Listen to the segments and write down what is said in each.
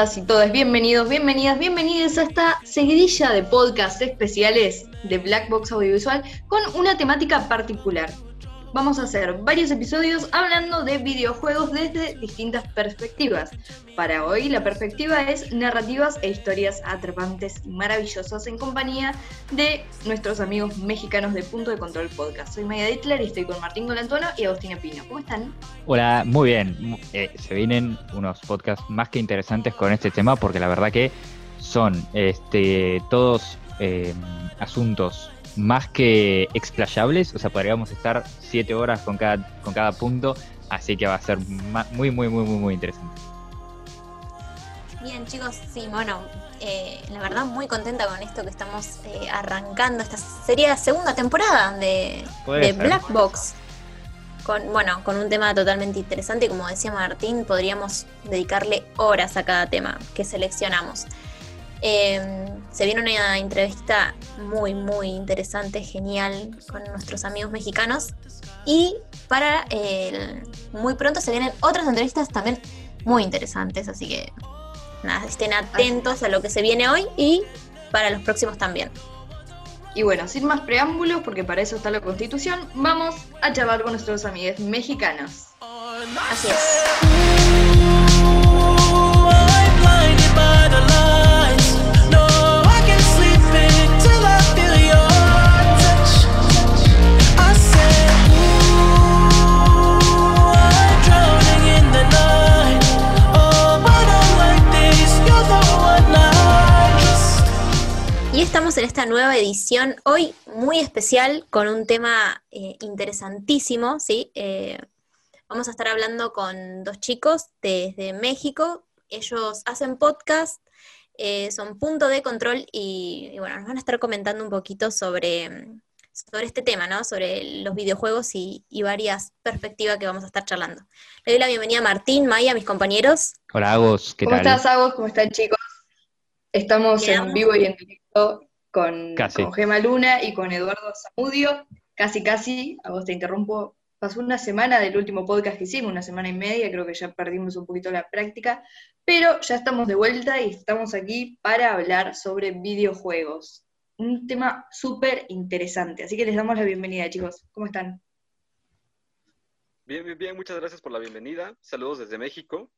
todos y todas, bienvenidos, bienvenidas, bienvenidos a esta seguidilla de podcasts especiales de Black Box Audiovisual con una temática particular vamos a hacer varios episodios hablando de videojuegos desde distintas perspectivas. Para hoy la perspectiva es narrativas e historias atrapantes y maravillosas en compañía de nuestros amigos mexicanos de Punto de Control Podcast. Soy Maya Dittler y estoy con Martín Golantuano y Agustina Pino. ¿Cómo están? Hola, muy bien. Eh, se vienen unos podcasts más que interesantes con este tema porque la verdad que son este, todos eh, asuntos más que explayables, o sea, podríamos estar siete horas con cada, con cada punto, así que va a ser muy, muy, muy, muy, muy interesante. Bien, chicos, sí, bueno, eh, la verdad muy contenta con esto que estamos eh, arrancando. Esta sería la segunda temporada de, de Black Box. Con, bueno, con un tema totalmente interesante, como decía Martín, podríamos dedicarle horas a cada tema que seleccionamos. Em, se viene una entrevista muy, muy interesante, genial, con nuestros amigos mexicanos. Y para muy pronto se vienen otras entrevistas también muy interesantes, así que nada, estén atentos a lo que se viene hoy y para los próximos también. Y bueno, sin más preámbulos, porque para eso está la constitución, vamos a charlar con nuestros amigos mexicanos. Así es. Estamos en esta nueva edición, hoy muy especial, con un tema eh, interesantísimo, ¿sí? Eh, vamos a estar hablando con dos chicos desde México, ellos hacen podcast, eh, son punto de control y, bueno, nos van a estar comentando un poquito sobre, sobre este tema, ¿no? Sobre los videojuegos y, varias perspectivas que vamos a estar charlando. Le doy la bienvenida a Martín, Maya, mis compañeros. Hola, Agos, ¿qué tal? ¿Cómo estás, Agos? ¿Cómo están, chicos? Estamos en vivo y en directo con, con, Gema Luna y con Eduardo Zamudio. Casi, casi, a vos te interrumpo. Pasó una semana del último podcast que hicimos, una semana y media, creo que ya perdimos un poquito la práctica, pero ya estamos de vuelta y estamos aquí para hablar sobre videojuegos. Un tema súper interesante, así que les damos la bienvenida, chicos. ¿Cómo están? Bien, bien, bien, muchas gracias por la bienvenida. Saludos desde México.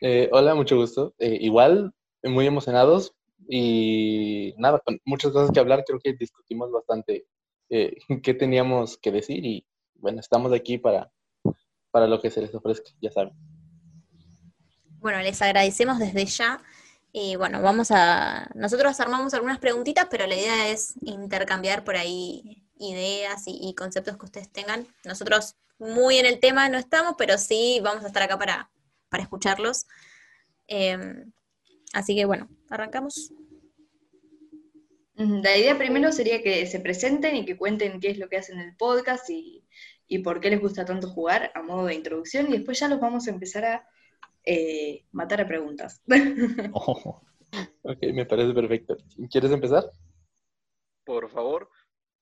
Eh, hola, mucho gusto. Eh, igual, muy emocionados y nada, con muchas cosas que hablar, creo que discutimos bastante eh, qué teníamos que decir y bueno, estamos aquí para, para lo que se les ofrezca, ya saben. Bueno, les agradecemos desde ya. Y bueno, vamos a. Nosotros armamos algunas preguntitas, pero la idea es intercambiar por ahí ideas y, conceptos que ustedes tengan. Nosotros muy en el tema no estamos, pero sí vamos a estar acá para, para escucharlos. Em, así que bueno, arrancamos. La idea primero sería que se presenten y que cuenten qué es lo que hacen en el podcast y, por qué les gusta tanto jugar a modo de introducción y después ya los vamos a empezar a eh, matar a preguntas. Ok, me parece perfecto. ¿Quieres empezar? Por favor.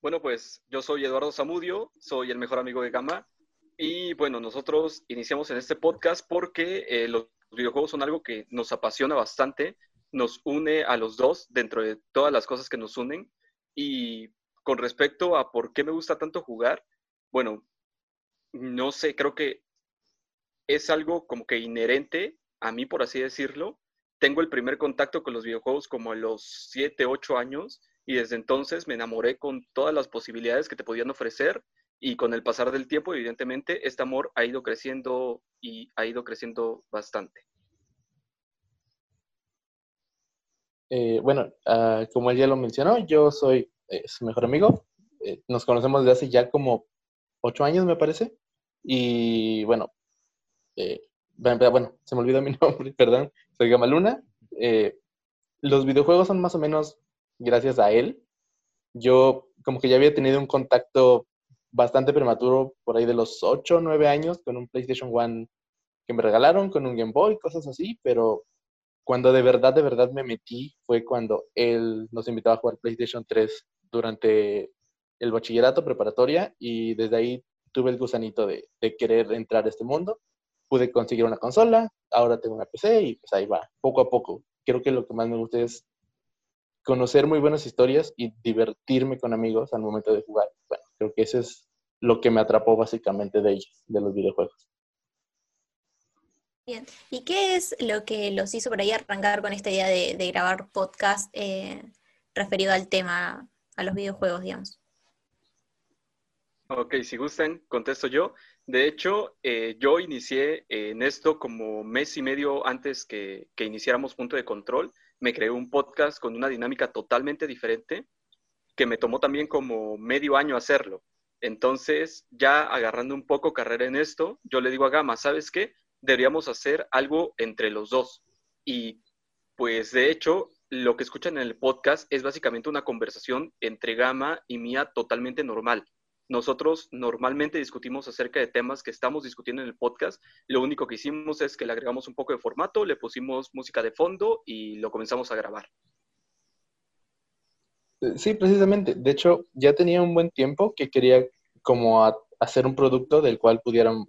Bueno, pues yo soy Eduardo Zamudio, soy el mejor amigo de Gama y bueno, nosotros iniciamos en este podcast porque eh, los videojuegos son algo que nos apasiona bastante nos une a los dos dentro de todas las cosas que nos unen. Y con respecto a por qué me gusta tanto jugar, bueno, no sé, creo que es algo como que inherente a mí, por así decirlo. Tengo el primer contacto con los videojuegos como a los 7, 8 años y desde entonces me enamoré con todas las posibilidades que te podían ofrecer y con el pasar del tiempo, evidentemente, este amor ha ido creciendo y ha ido creciendo bastante. Eh, bueno, ah, como él ya lo mencionó, yo soy eh, su mejor amigo. Eh, nos conocemos desde hace ya como ocho años, me parece. Y bueno, bueno, se me olvidó mi nombre, perdón. Soy Gamaluna. los videojuegos son más o menos gracias a él. Yo como que ya había tenido un contacto bastante prematuro por ahí de los ocho o 9 años con un PlayStation One que me regalaron, con un Game Boy, cosas así, pero cuando de verdad, de verdad me metí fue cuando él nos invitaba a jugar PlayStation 3 durante el bachillerato preparatoria y desde ahí tuve el gusanito de, querer entrar a este mundo. pude conseguir una consola, ahora tengo una PC y pues ahí va, poco a poco. Creo que lo que más me gusta es conocer muy buenas historias y divertirme con amigos al momento de jugar. Bueno, creo que eso es lo que me atrapó básicamente de ellos, de los videojuegos. Bien, ¿y qué es lo que los hizo por ahí arrancar con esta idea de, grabar podcast eh, referido al tema, a los videojuegos, digamos? Ok, si gustan, contesto yo. De hecho, eh, yo inicié en esto como mes y medio antes que, que iniciáramos Punto de Control. Me creé un podcast con una dinámica totalmente diferente que me tomó también como medio año hacerlo. Entonces, ya agarrando un poco carrera en esto, yo le digo a Gama, ¿sabes qué? Deberíamos hacer algo entre los dos. Y pues de hecho, lo que escuchan en el podcast es básicamente una conversación entre Gama y mía totalmente normal nosotros normalmente discutimos acerca de temas que estamos discutiendo en el podcast. Lo único que hicimos es que le agregamos un poco de formato, le pusimos música de fondo y lo comenzamos a grabar. Eh, sí, precisamente. De hecho, ya tenía un buen tiempo que quería como hacer un producto del cual pudieran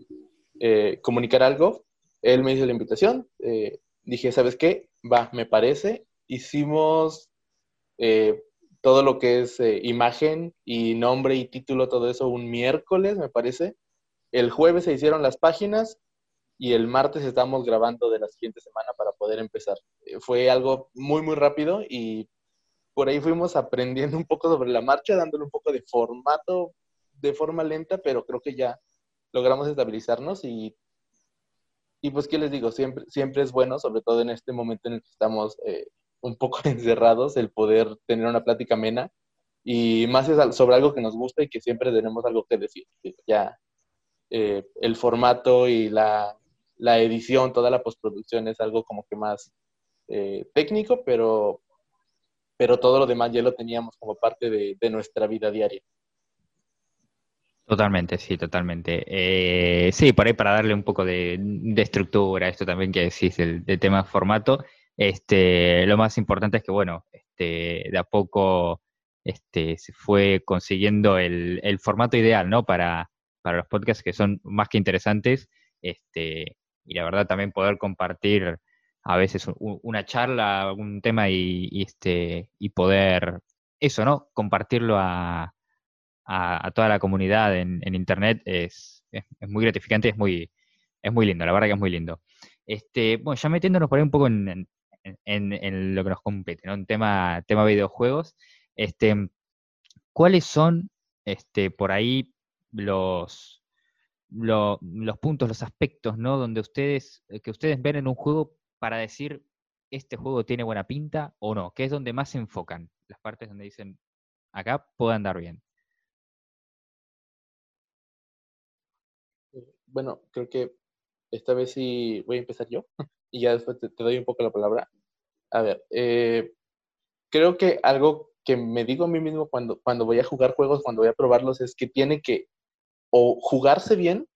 eh, comunicar algo. Él me hizo la invitación. Eh, dije, ¿sabes qué? Va, me parece. Hicimos todo lo que es eh, imagen y nombre y título, todo eso un miércoles, me parece. El jueves se hicieron las páginas y el martes estamos grabando de la siguiente semana para poder empezar. Eh, fue algo muy, muy rápido y por ahí fuimos aprendiendo un poco sobre la marcha, dándole un poco de formato de forma lenta, pero creo que ya logramos estabilizarnos y, y pues, ¿qué les digo? Siempre, siempre es bueno, sobre todo en este momento en el que estamos eh, un poco encerrados el poder tener una plática amena y más es sobre algo que nos gusta y que siempre tenemos algo que decir. Ya eh, el formato y la, edición, toda la postproducción es algo como que más eh, técnico, pero, pero todo lo demás ya lo teníamos como parte de, nuestra vida diaria. Totalmente, sí, totalmente. Eh, sí, por ahí para darle un poco de, estructura a esto también que decís, el, el tema formato. Este, lo más importante es que, bueno, este, de a poco este, se fue consiguiendo el, formato ideal, ¿no? Para, para, los podcasts que son más que interesantes. Este, y la verdad también poder compartir a veces una charla, un tema y, este, y poder, eso, ¿no? Compartirlo a, a, toda la comunidad en, Internet es, es, muy gratificante, es muy, es muy lindo, la verdad que es muy lindo. Este, bueno, ya metiéndonos por ahí un poco en, en, lo que nos compete, ¿no? En tema, tema videojuegos. Este, ¿Cuáles son este, por ahí los, los puntos, los aspectos, ¿no? Donde ustedes, eh, que ustedes ven en un juego para decir este juego tiene buena pinta o no, que es donde más se enfocan, las partes donde dicen acá puede andar bien. Bueno, creo que esta vez sí voy a empezar yo y ya después te, doy un poco la palabra. A ver, eh, creo que algo que me digo a mí mismo cuando, cuando voy a jugar juegos, cuando voy a probarlos, es que tiene que o jugarse bien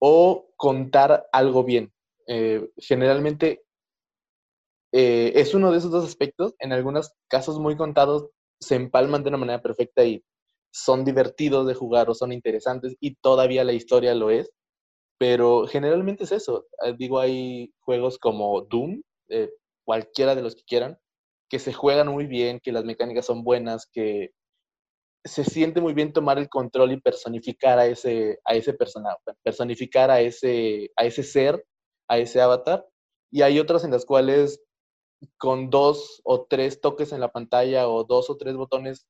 o contar algo bien. Eh, generalmente eh, es uno de esos dos aspectos. En algunos casos muy contados se empalman de una manera perfecta y son divertidos de jugar o son interesantes y todavía la historia lo es. Pero generalmente es eso. Digo, hay juegos como Doom, cualquiera de los que quieran, que se juegan muy bien, que las mecánicas son buenas, que se siente muy bien tomar el control y personificar a ese, a ese personaje, personificar a ese, a ese ser, a ese avatar. Y hay otras en las cuales con dos o tres toques en la pantalla o dos o tres botones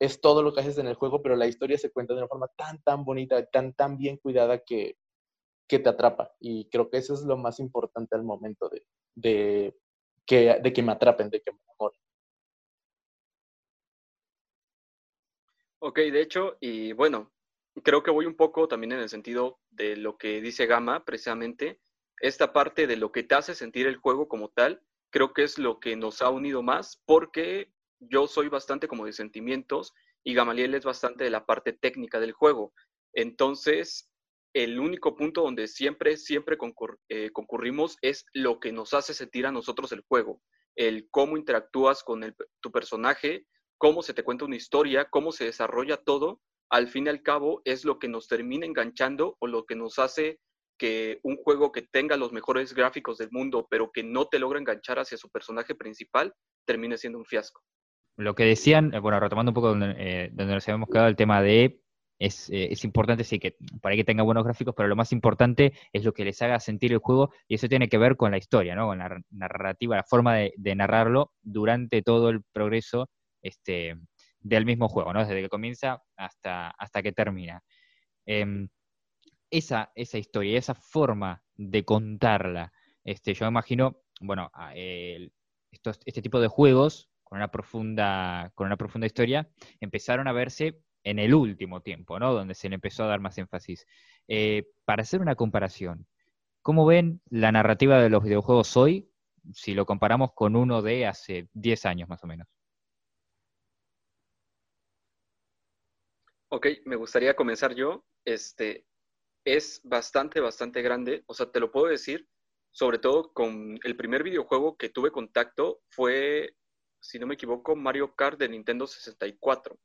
es todo lo que haces en el juego, pero la historia se cuenta de una forma tan, tan bonita, tan, tan bien cuidada que, que te atrapa. Y creo que eso es lo más importante al momento de, de que me atrapen, de que me enamoren. Ok, de hecho, y bueno, creo que voy un poco también en el sentido de lo que dice Gama, precisamente, esta parte de lo que te hace sentir el juego como tal, creo que es lo que nos ha unido más, porque yo soy bastante como de sentimientos y Gamaliel es bastante de la parte técnica del juego. Entonces, el único punto donde siempre, siempre eh, concurrimos es lo que nos hace sentir a nosotros el juego, el cómo interactúas con tu personaje, cómo se te cuenta una historia, cómo se desarrolla todo, al fin y al cabo es lo que nos termina enganchando o lo que nos hace que un juego que tenga los mejores gráficos del mundo, pero que no te logra enganchar hacia su personaje principal, termine siendo un fiasco. Lo que decían, eh, bueno, retomando un poco donde, eh, donde nos habíamos quedado, el tema de es, eh, es, importante, sí, que para que tenga buenos gráficos, pero lo más importante es lo que les haga sentir el juego, y eso tiene que ver con la historia, ¿no? Con la narrativa, la forma de, narrarlo durante todo el progreso este, del mismo juego, ¿no? Desde que comienza hasta, hasta que termina. Em, esa, esa historia, esa forma de contarla, este, yo imagino, bueno, este tipo de juegos con una profunda, con una profunda historia, empezaron a verse en el último tiempo, ¿no? Donde se le empezó a dar más énfasis. Eh, para hacer una comparación, ¿cómo ven la narrativa de los videojuegos hoy si lo comparamos con uno de hace 10 años más o menos? Ok, me gustaría comenzar yo. Este es bastante, bastante grande. O sea, te lo puedo decir, sobre todo con el primer videojuego que tuve contacto fue, si no me equivoco, Mario Kart de Nintendo 64.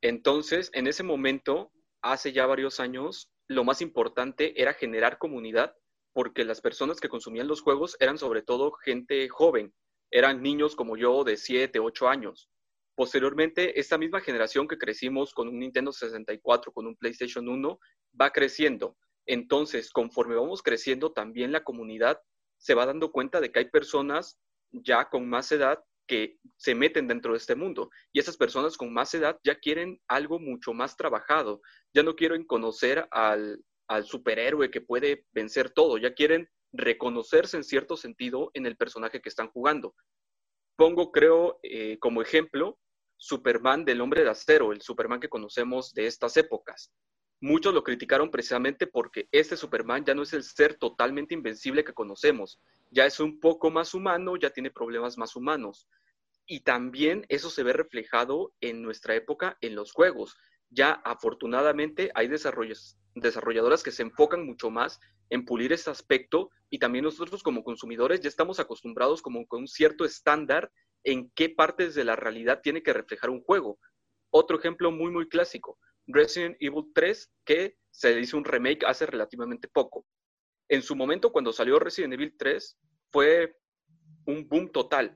Entonces, en ese momento, hace ya varios años, lo más importante era generar comunidad porque las personas que consumían los juegos eran sobre todo gente joven, eran niños como yo de 7, 8 años. Posteriormente, esta misma generación que crecimos con un Nintendo 64, con un PlayStation 1, va creciendo. Entonces, conforme vamos creciendo, también la comunidad se va dando cuenta de que hay personas ya con más edad que se meten dentro de este mundo. Y esas personas con más edad ya quieren algo mucho más trabajado, ya no quieren conocer al, superhéroe que puede vencer todo, ya quieren reconocerse en cierto sentido en el personaje que están jugando. Pongo, creo, eh, como ejemplo, Superman del hombre de acero, el Superman que conocemos de estas épocas. Muchos lo criticaron precisamente porque este Superman ya no es el ser totalmente invencible que conocemos, ya es un poco más humano, ya tiene problemas más humanos. Y también eso se ve reflejado en nuestra época en los juegos. Ya afortunadamente hay desarrolladoras que se enfocan mucho más en pulir ese aspecto y también nosotros como consumidores ya estamos acostumbrados como con un cierto estándar en qué partes de la realidad tiene que reflejar un juego. Otro ejemplo muy, muy clásico, Resident Evil 3, que se hizo un remake hace relativamente poco. En su momento, cuando salió Resident Evil 3, fue un boom total.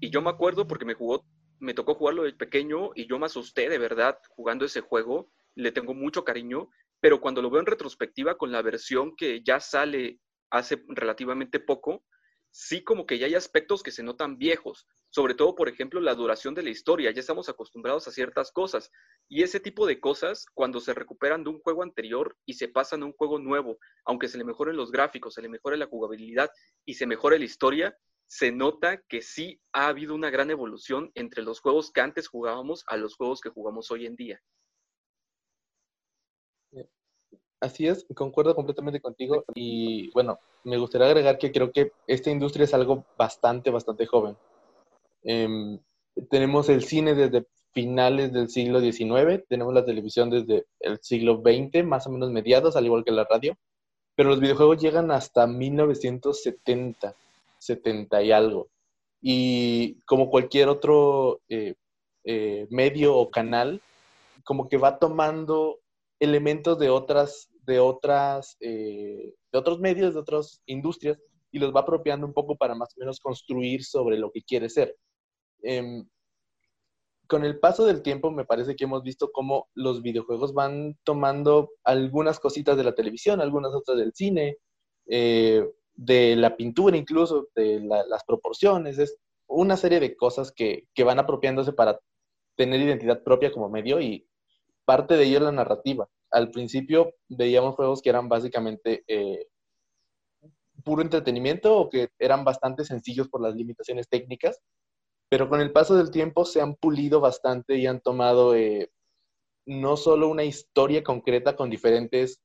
Y yo me acuerdo porque me jugó, me tocó jugarlo de pequeño y yo me asusté de verdad jugando ese juego. Le tengo mucho cariño, pero cuando lo veo en retrospectiva con la versión que ya sale hace relativamente poco, sí como que ya hay aspectos que se notan viejos, sobre todo, por ejemplo, la duración de la historia, ya estamos acostumbrados a ciertas cosas, y ese tipo de cosas, cuando se recuperan de un juego anterior y se pasan a un juego nuevo, aunque se le mejoren los gráficos, se le mejore la jugabilidad y se mejore la historia, se nota que sí ha habido una gran evolución entre los juegos que antes jugábamos a los juegos que jugamos hoy en día. Así es, concuerdo completamente contigo y bueno, me gustaría agregar que creo que esta industria es algo bastante, bastante joven. Em, tenemos el cine desde finales del siglo XIX, tenemos la televisión desde el siglo XX, más o menos mediados, al igual que la radio, pero los videojuegos llegan hasta 1970, 70 y algo. Y como cualquier otro eh, eh, medio o canal, como que va tomando elementos de otras, de otras, eh, de otros medios, de otras industrias, y los va apropiando un poco para más o menos construir sobre lo que quiere ser. Em, con el paso del tiempo me parece que hemos visto cómo los videojuegos van tomando algunas cositas de la televisión, algunas otras del cine, de la pintura incluso, de las proporciones, es una serie de cosas que, que, van apropiándose para tener identidad propia como medio y parte de ello es la narrativa. Al principio veíamos juegos que eran básicamente eh, puro entretenimiento o que eran bastante sencillos por las limitaciones técnicas, pero con el paso del tiempo se han pulido bastante y han tomado eh, no solo una historia concreta con diferentes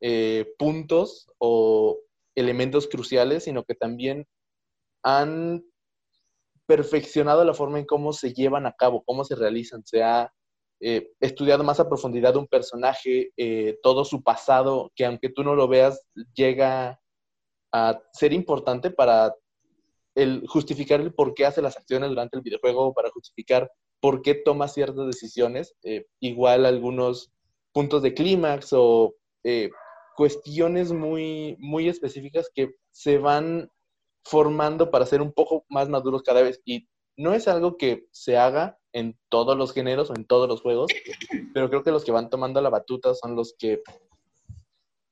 eh, puntos o elementos cruciales, sino que también han perfeccionado la forma en cómo se llevan a cabo, cómo se realizan. Se ha eh, estudiado más a profundidad un personaje, eh, todo su pasado, que aunque tú no lo veas, llega a ser importante para justificar el por qué hace las acciones durante el videojuego, para justificar por qué toma ciertas decisiones, eh, igual algunos puntos de clímax o cuestiones muy, muy específicas que se van formando para ser un poco más maduros cada vez. Y no es algo que se haga en todos los géneros o en todos los juegos, pero creo que los que van tomando la batuta son los que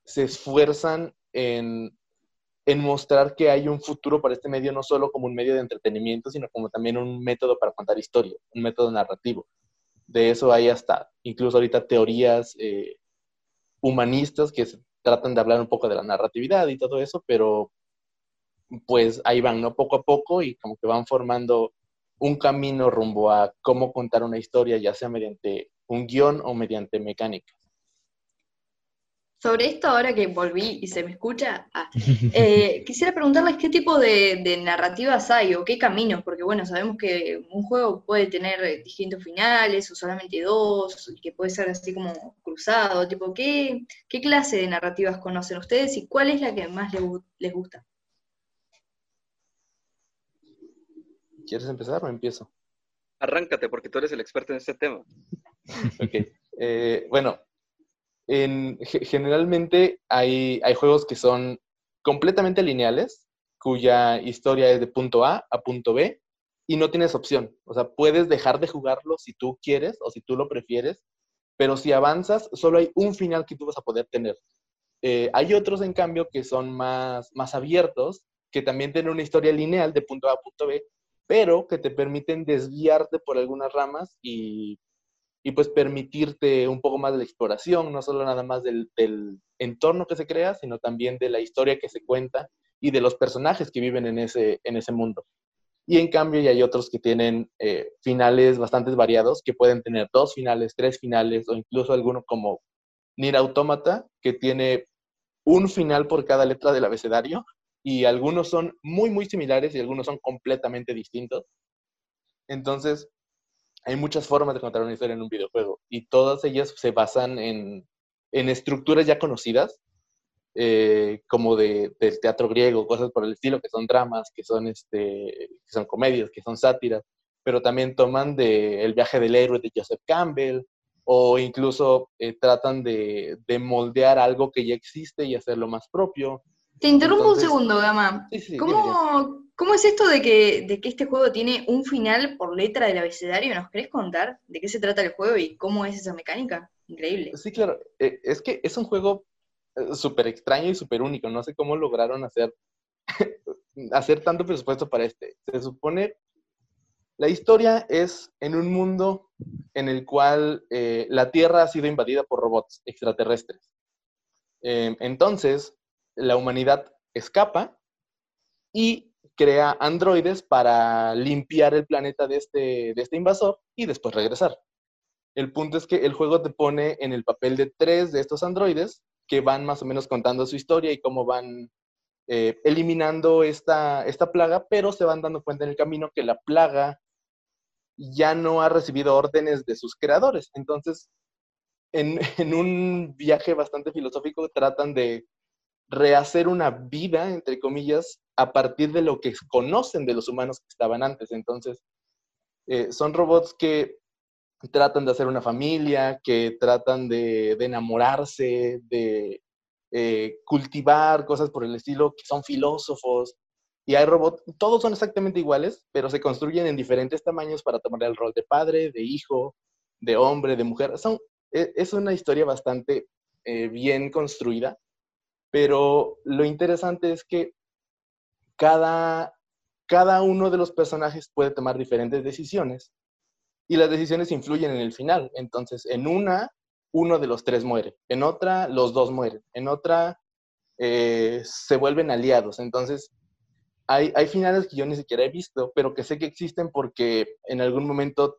se esfuerzan en, en mostrar que hay un futuro para este medio, no solo como un medio de entretenimiento, sino como también un método para contar historia, un método narrativo. De eso hay hasta, incluso ahorita, teorías eh, humanistas que tratan de hablar un poco de la narratividad y todo eso, pero pues ahí van, ¿no? Poco a poco y como que van formando un camino rumbo a cómo contar una historia, ya sea mediante un guion o mediante mecánica. Sobre esto, ahora que volví y se me escucha, ah, eh, quisiera preguntarles qué tipo de, narrativas hay o qué caminos, porque bueno, sabemos que un juego puede tener distintos finales o solamente dos, y que puede ser así como cruzado, tipo, ¿qué, qué clase de narrativas conocen ustedes y cuál es la que más les gusta? ¿Quieres empezar o empiezo? Arráncate, porque tú eres el experto en este tema. ok. Eh, bueno, generalmente hay, hay juegos que son completamente lineales, cuya historia es de punto A a punto B, y no tienes opción. O sea, puedes dejar de jugarlo si tú quieres o si tú lo prefieres, pero si avanzas, solo hay un final que tú vas a poder tener. Eh, hay otros, en cambio, que son más, más abiertos, que también tienen una historia lineal de punto A a punto B, pero que te permiten desviarte por algunas ramas y, pues permitirte un poco más de la exploración, no solo nada más del, entorno que se crea, sino también de la historia que se cuenta y de los personajes que viven en ese, en ese mundo. Y en cambio ya hay otros que tienen eh, finales bastante variados, que pueden tener dos finales, tres finales, o incluso alguno como Nier Automata, que tiene un final por cada letra del abecedario, y algunos son muy, muy similares y algunos son completamente distintos. Entonces, hay muchas formas de contar una historia en un videojuego y todas ellas se basan en, en estructuras ya conocidas, eh, como de, del teatro griego, cosas por el estilo, que son dramas, que son, este, que son comedias, que son sátiras, pero también toman de El viaje del héroe de Joseph Campbell, o incluso eh, tratan de, de, moldear algo que ya existe y hacerlo más propio. Te interrumpo un segundo, Gama. ¿Cómo, es esto de que, de que este juego tiene un final por letra del abecedario? ¿Nos querés contar de qué se trata el juego y cómo es esa mecánica? Increíble. Sí, claro. Eh, es que es un juego eh, súper extraño y súper único. No sé cómo lograron hacer, hacer tanto presupuesto para este. Se supone, la historia es en un mundo en el cual eh, la Tierra ha sido invadida por robots extraterrestres. entonces, la humanidad escapa y crea androides para limpiar el planeta de este, de este invasor y después regresar. El punto es que el juego te pone en el papel de tres de estos androides que van más o menos contando su historia y cómo van eh, eliminando esta, esta plaga, pero se van dando cuenta en el camino que la plaga ya no ha recibido órdenes de sus creadores. Entonces, en, en un viaje bastante filosófico, tratan de rehacer una vida, entre comillas, a partir de lo que conocen de los humanos que estaban antes. Entonces, eh, son robots que tratan de hacer una familia, que tratan de, enamorarse, de eh, cultivar cosas por el estilo, que son filósofos. Y hay robots, todos son exactamente iguales, pero se construyen en diferentes tamaños para tomar el rol de padre, de hijo, de hombre, de mujer. Son, e, es una historia bastante eh, bien construida pero lo interesante es que cada, cada uno de los personajes puede tomar diferentes decisiones y las decisiones influyen en el final. Entonces, en una, uno de los tres muere, en otra, los dos mueren, en otra, eh, se vuelven aliados. Entonces, hay, hay finales que yo ni siquiera he visto, pero que sé que existen porque en algún momento,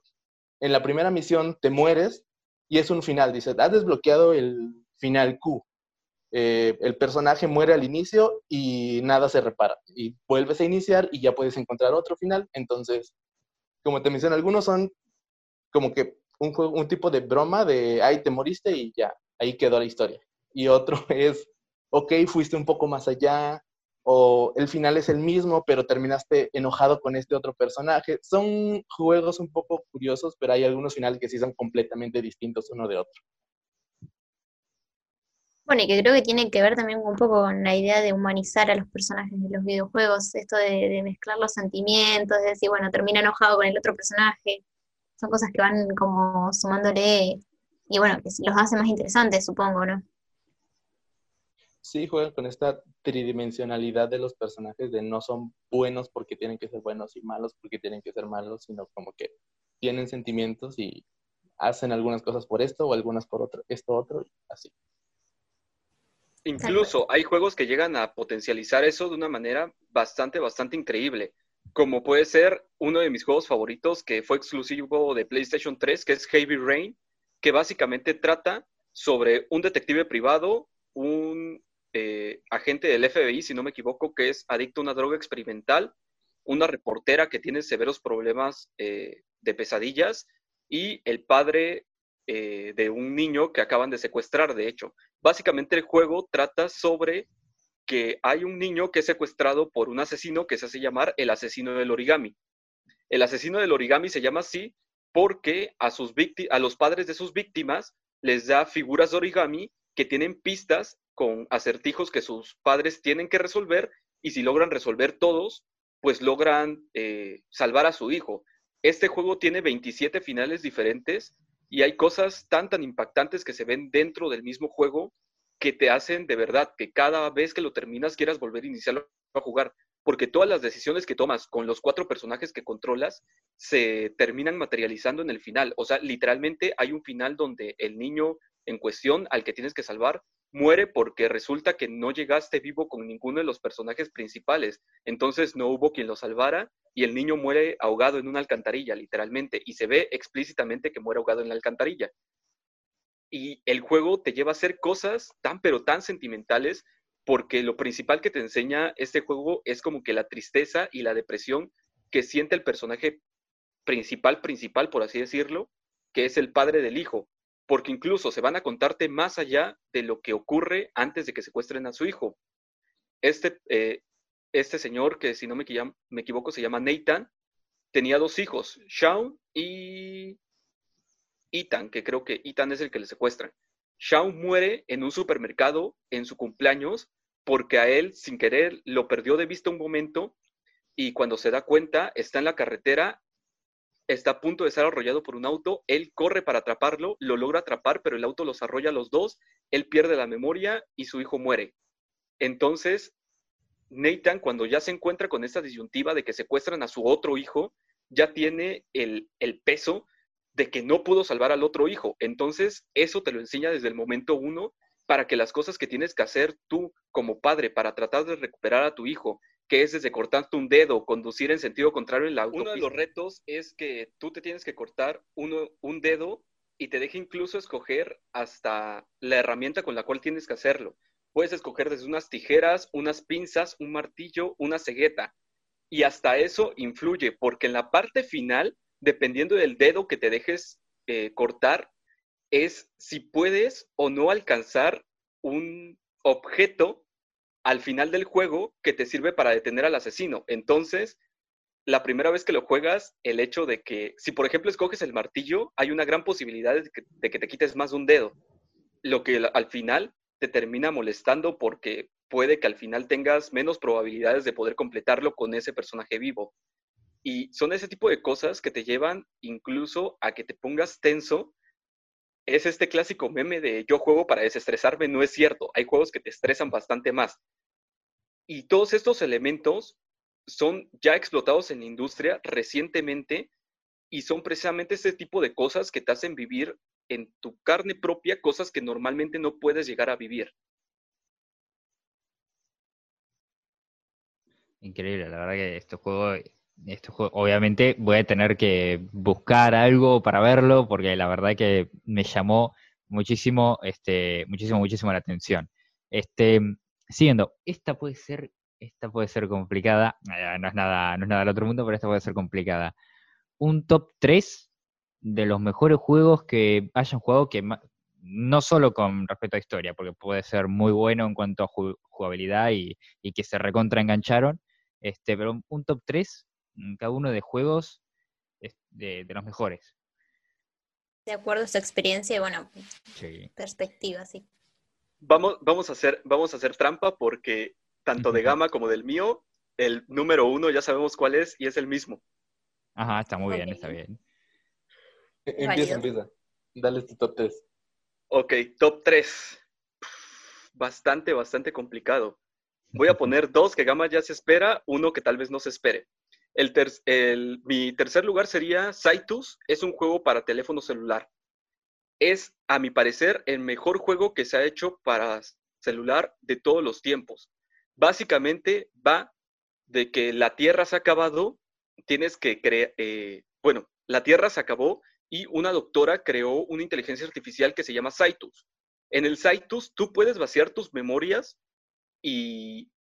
en la primera misión, te mueres y es un final. Dice, has desbloqueado el final Q. Eh, el personaje muere al inicio y nada se repara. Y vuelves a iniciar y ya puedes encontrar otro final. Entonces, como te mencioné, algunos son como que un, tipo de broma de, ay, te moriste y ya, ahí quedó la historia. Y otro es, ok, fuiste un poco más allá, o el final es el mismo, pero terminaste enojado con este otro personaje. Son juegos un poco curiosos, pero hay algunos finales que sí son completamente distintos uno de otro. Bueno, y que creo que tiene que ver también un poco con la idea de humanizar a los personajes de los videojuegos, esto de, mezclar los sentimientos, de decir, bueno, termina enojado con el otro personaje, son cosas que van como sumándole, y bueno, que los hace más interesantes, supongo, ¿no? Sí, juegan con esta tridimensionalidad de los personajes, de no son buenos porque tienen que ser buenos y malos porque tienen que ser malos, sino como que tienen sentimientos y hacen algunas cosas por esto o algunas por otro, esto otro, así. Incluso hay juegos que llegan a potencializar eso de una manera bastante, bastante increíble. Como puede ser uno de mis juegos favoritos que fue exclusivo de PlayStation 3, que es Heavy Rain, que básicamente trata sobre un detective privado, un eh, agente del FBI, si no me equivoco, que es adicto a una droga experimental, una reportera que tiene severos problemas eh, de pesadillas y el padre eh, de un niño que acaban de secuestrar, de hecho. Básicamente el juego trata sobre que hay un niño que es secuestrado por un asesino que se hace llamar el asesino del origami. El asesino del origami se llama así porque a, sus a los padres de sus víctimas les da figuras de origami que tienen pistas con acertijos que sus padres tienen que resolver y si logran resolver todos, pues logran eh, salvar a su hijo. Este juego tiene 27 finales diferentes y hay cosas tan, tan impactantes que se ven dentro del mismo juego que te hacen de verdad que cada vez que lo terminas quieras volver a iniciarlo a jugar, porque todas las decisiones que tomas con los cuatro personajes que controlas se terminan materializando en el final. O sea, literalmente hay un final donde el niño en cuestión al que tienes que salvar muere porque resulta que no llegaste vivo con ninguno de los personajes principales. Entonces no hubo quien lo salvara y el niño muere ahogado en una alcantarilla, literalmente, y se ve explícitamente que muere ahogado en la alcantarilla. Y el juego te lleva a hacer cosas tan pero tan sentimentales porque lo principal que te enseña este juego es como que la tristeza y la depresión que siente el personaje principal, principal, por así decirlo, que es el padre del hijo porque incluso se van a contarte más allá de lo que ocurre antes de que secuestren a su hijo. Este, eh, este señor, que si no me, equivoco se llama Nathan, tenía dos hijos, Shaun y Ethan, que creo que Ethan es el que le secuestran. Shaun muere en un supermercado en su cumpleaños porque a él, sin querer, lo perdió de vista un momento y cuando se da cuenta está en la carretera está a punto de ser arrollado por un auto, él corre para atraparlo, lo logra atrapar, pero el auto los arrolla a los dos, él pierde la memoria y su hijo muere. Entonces, Nathan, cuando ya se encuentra con esta disyuntiva de que secuestran a su otro hijo, ya tiene el, el peso de que no pudo salvar al otro hijo. Entonces, eso te lo enseña desde el momento uno para que las cosas que tienes que hacer tú como padre para tratar de recuperar a tu hijo que es desde cortarte un dedo, conducir en sentido contrario en la autopista. Uno de los retos es que tú te tienes que cortar uno, un dedo y te deja incluso escoger hasta la herramienta con la cual tienes que hacerlo. Puedes escoger desde unas tijeras, unas pinzas, un martillo, una cegueta. Y hasta eso influye, porque en la parte final, dependiendo del dedo que te dejes eh, cortar, es si puedes o no alcanzar un objeto al final del juego que te sirve para detener al asesino. Entonces, la primera vez que lo juegas, el hecho de que, si por ejemplo escoges el martillo, hay una gran posibilidad de que, te quites más de un dedo, lo que al final te termina molestando porque puede que al final tengas menos probabilidades de poder completarlo con ese personaje vivo. Y son ese tipo de cosas que te llevan incluso a que te pongas tenso. Es este clásico meme de yo juego para desestresarme, no es cierto. Hay juegos que te estresan bastante más. Y todos estos elementos son ya explotados en la industria recientemente y son precisamente ese tipo de cosas que te hacen vivir en tu carne propia cosas que normalmente no puedes llegar a vivir. Increíble, la verdad que este juego, este obviamente voy a tener que buscar algo para verlo porque la verdad que me llamó muchísimo, este, muchísimo, muchísimo la atención. Este, Siguiendo, esta puede ser, esta puede ser complicada, eh, no es nada, no es nada del otro mundo, pero esta puede ser complicada. Un top 3 de los mejores juegos que hayan jugado que no solo con respecto a historia, porque puede ser muy bueno en cuanto a jugabilidad y, que se recontra engancharon, este, pero un top 3 cada uno de juegos de, los mejores. De acuerdo a su experiencia y bueno, perspectiva, sí. vamos, vamos, a hacer, vamos a hacer trampa porque tanto de Gama como del mío, el número uno ya sabemos cuál es y es el mismo. Ajá, está muy bien, está bien. E, empieza, empieza. Dale tu top 3. Ok, top 3. Bastante, bastante complicado. Voy a poner dos que Gama ya se espera, uno que tal vez no se espere. Mi tercer lugar sería Saitus. Es un juego para teléfono celular. Es, a mi parecer, el mejor juego que se ha hecho para celular de todos los tiempos. Básicamente va de que la Tierra se ha acabado, tienes que crear, eh, bueno, la Tierra se acabó y una doctora creó una inteligencia artificial que se llama Saitus. En el Saitus tú puedes vaciar tus memorias y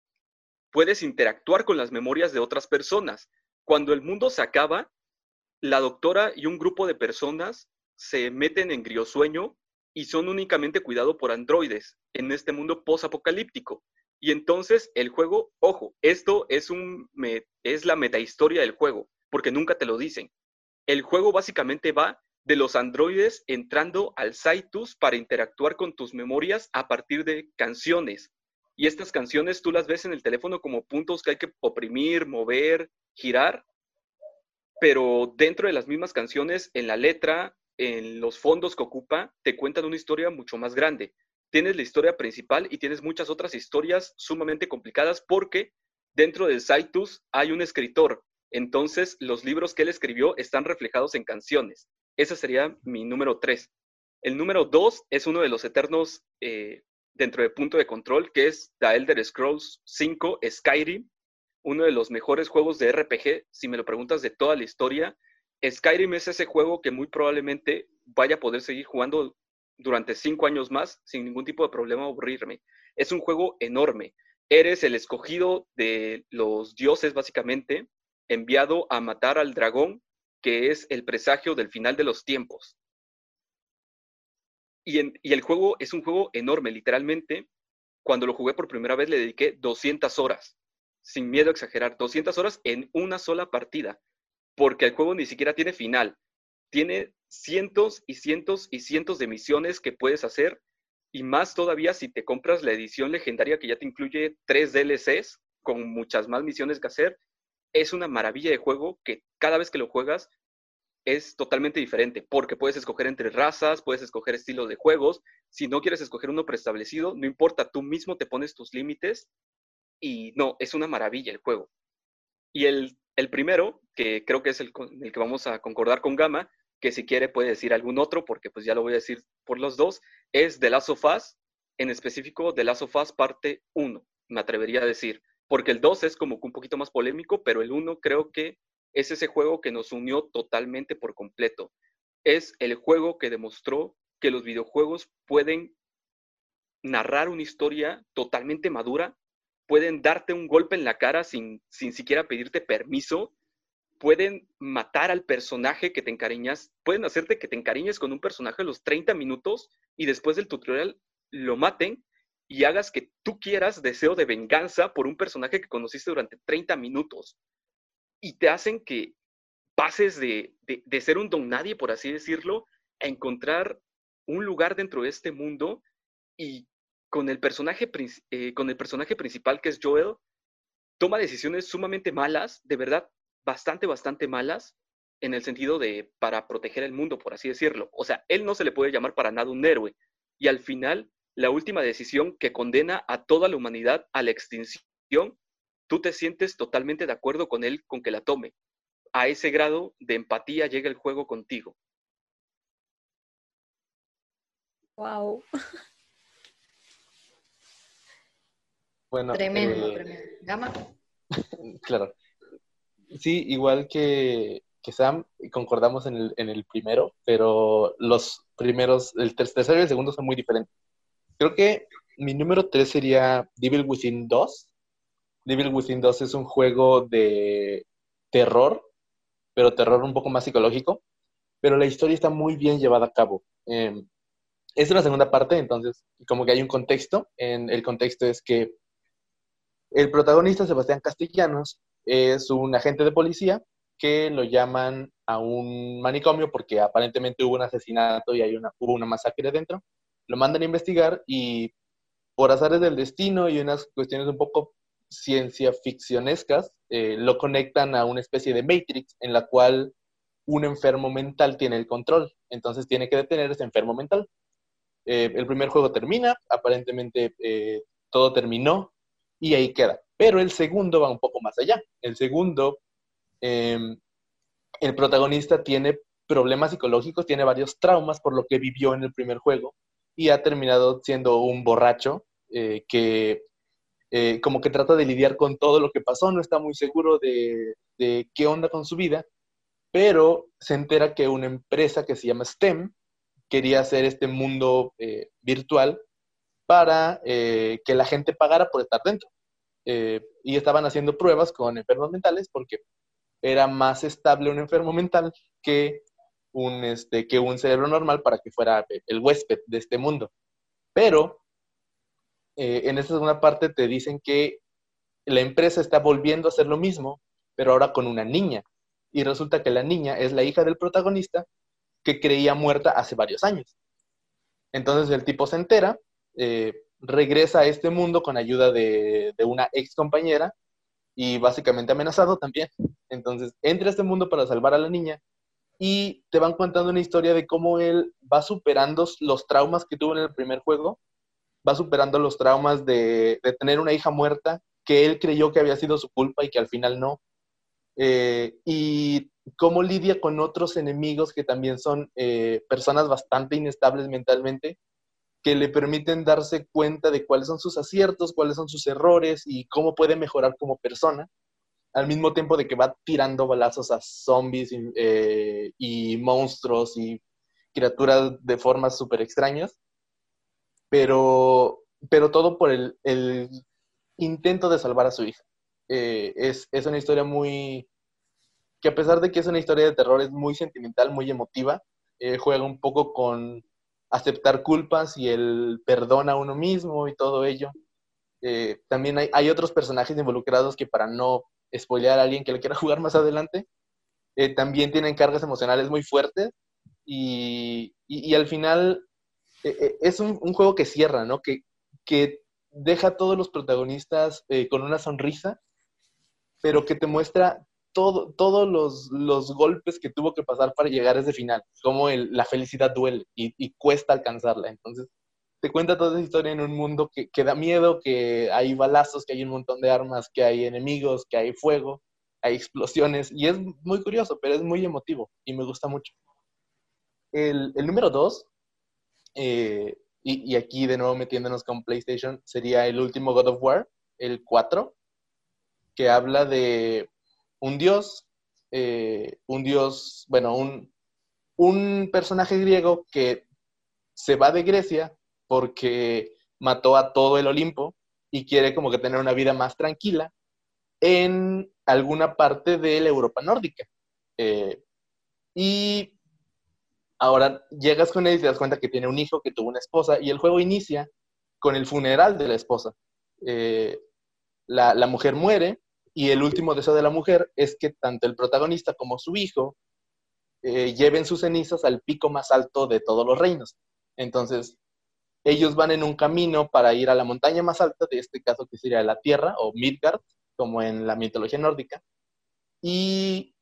puedes interactuar con las memorias de otras personas. Cuando el mundo se acaba, la doctora y un grupo de personas se meten en griosueño y son únicamente cuidados por androides en este mundo post-apocalíptico. Y entonces el juego, ojo, esto es, un, es la metahistoria del juego, porque nunca te lo dicen. El juego básicamente va de los androides entrando al Saitus para interactuar con tus memorias a partir de canciones. Y estas canciones tú las ves en el teléfono como puntos que hay que oprimir, mover, girar, pero dentro de las mismas canciones, en la letra, en los fondos que ocupa, te cuentan una historia mucho más grande. Tienes la historia principal y tienes muchas otras historias sumamente complicadas porque dentro del Saitus hay un escritor. Entonces, los libros que él escribió están reflejados en canciones. Ese sería mi número tres. El número dos es uno de los eternos eh, dentro de punto de control, que es The Elder Scrolls 5 Skyrim, uno de los mejores juegos de RPG, si me lo preguntas, de toda la historia. Skyrim es ese juego que muy probablemente vaya a poder seguir jugando durante cinco años más sin ningún tipo de problema aburrirme. Es un juego enorme. Eres el escogido de los dioses, básicamente, enviado a matar al dragón, que es el presagio del final de los tiempos. Y, el juego es un juego enorme, literalmente. Cuando lo jugué por primera vez le dediqué 200 horas, sin miedo a exagerar, 200 horas en una sola partida, porque el juego ni siquiera tiene final. Tiene cientos y cientos y cientos de misiones que puedes hacer y más todavía si te compras la edición legendaria que ya te incluye tres DLCs con muchas más misiones que hacer. Es una maravilla de juego que cada vez que lo juegas es totalmente diferente, porque puedes escoger entre razas, puedes escoger estilos de juegos. Si no quieres escoger uno preestablecido, no importa, tú mismo te pones tus límites y no, es una maravilla el juego. Y el, primero, que creo que es el, el que vamos a concordar con Gama, que si quiere puede decir algún otro, porque pues ya lo voy a decir por los dos, es The Last of en específico The Last of parte 1, me atrevería a decir, porque el 2 es como un poquito más polémico, pero el 1 creo que es ese juego que nos unió totalmente por completo. Es el juego que demostró que los videojuegos pueden narrar una historia totalmente madura, pueden darte un golpe en la cara sin, sin siquiera pedirte permiso, pueden matar al personaje que te encariñas, pueden hacerte que te encariñes con un personaje a los 30 minutos y después del tutorial lo maten y hagas que tú quieras deseo de venganza por un personaje que conociste durante 30 minutos y te hacen que pases de, ser un don nadie, por así decirlo, a encontrar un lugar dentro de este mundo y con el personaje, eh, con el personaje principal que es Joel, toma decisiones sumamente malas, de verdad, bastante, bastante malas, en el sentido de para proteger el mundo, por así decirlo. O sea, él no se le puede llamar para nada un héroe. Y al final, la última decisión que condena a toda la humanidad a la extinción tú te sientes totalmente de acuerdo con él con que la tome. A ese grado de empatía llega el juego contigo. Wow. Bueno, tremendo, eh, tremendo. ¿Gama? claro. Sí, igual que, Sam, concordamos en el, en el, primero, pero los primeros, el tercero y el segundo son muy diferentes. Creo que mi número tres sería Devil Within 2. Devil Within 2 es un juego de terror, pero terror un poco más psicológico, pero la historia está muy bien llevada a cabo. Eh, es una segunda parte, entonces como que hay un contexto. El contexto es que el protagonista, Sebastián Castellanos, es un agente de policía que lo llaman a un manicomio porque aparentemente hubo un asesinato y hay una, hubo una masacre dentro. Lo mandan a investigar y por azares del destino y unas cuestiones un poco ciencia ficcionescas, eh, lo conectan a una especie de Matrix en la cual un enfermo mental tiene el control. Entonces tiene que detener ese enfermo mental. Eh, el primer juego termina, aparentemente eh, todo terminó y ahí queda. Pero el segundo va un poco más allá. El segundo, em, el protagonista tiene problemas psicológicos, tiene varios traumas por lo que vivió en el primer juego y ha terminado siendo un borracho que eh, como que trata de lidiar con todo lo que pasó, no está muy seguro de, qué onda con su vida, pero se entera que una empresa que se llama STEM quería hacer este mundo eh, virtual para que la gente pagara por estar dentro. y estaban haciendo pruebas con enfermos mentales porque era más estable un enfermo mental que un, este, que un cerebro normal para que fuera el huésped de este mundo. Pero eh, en esta segunda parte te dicen que la empresa está volviendo a hacer lo mismo, pero ahora con una niña. Y resulta que la niña es la hija del protagonista que creía muerta hace varios años. Entonces el tipo se entera, eh, regresa a este mundo con ayuda de, de una ex compañera y básicamente amenazado también. Entonces entra a este mundo para salvar a la niña y te van contando una historia de cómo él va superando los traumas que tuvo en el primer juego, va superando los traumas de, tener una hija muerta que él creyó que había sido su culpa y que al final no, eh, y cómo lidia con otros enemigos que también son eh, personas bastante inestables mentalmente, que le permiten darse cuenta de cuáles son sus aciertos, cuáles son sus errores y cómo puede mejorar como persona al mismo tiempo de que va tirando balazos a zombies y, eh, monstruos y criaturas de formas súper extrañas, pero, pero todo por el, intento de salvar a su hija. Eh, es, una historia muy, que a pesar de que es una historia de terror, es muy sentimental, muy emotiva, eh, juega un poco con aceptar culpas y el perdón a uno mismo y todo ello. también hay, hay, otros personajes involucrados que para no spoilear a alguien que le quiera jugar más adelante. Eh, también tienen cargas emocionales muy fuertes y, al final eh, eh, es un, juego que cierra, ¿no? Que, que deja a todos los protagonistas con una sonrisa, pero que te muestra todo, todos los, golpes que tuvo que pasar para llegar a ese final, cómo la felicidad duele y, y cuesta alcanzarla. Entonces, te cuenta toda esa historia en un mundo que, que, da miedo, que hay balazos, que hay un montón de armas, que hay enemigos, que hay fuego, hay explosiones, y es muy curioso, pero es muy emotivo y me gusta mucho. El, el número dos, eh, y, aquí de nuevo metiéndonos con PlayStation, sería el último God of War, el 4, que habla de un dios, eh, un dios, bueno, un, un personaje griego que se va de Grecia porque mató a todo el Olimpo y quiere como que tener una vida más tranquila en alguna parte de la Europa nórdica. Eh, y ahora llegas con él y te das cuenta que tiene un hijo, que tuvo una esposa, y el juego inicia con el funeral de la esposa. Eh, la, mujer muere y el último deseo de la mujer es que tanto el protagonista como su hijo eh, lleven sus cenizas al pico más alto de todos los reinos. Entonces, ellos van en un camino para ir a la montaña más alta, de este caso que sería la Tierra o Midgard, como en la mitología nórdica, y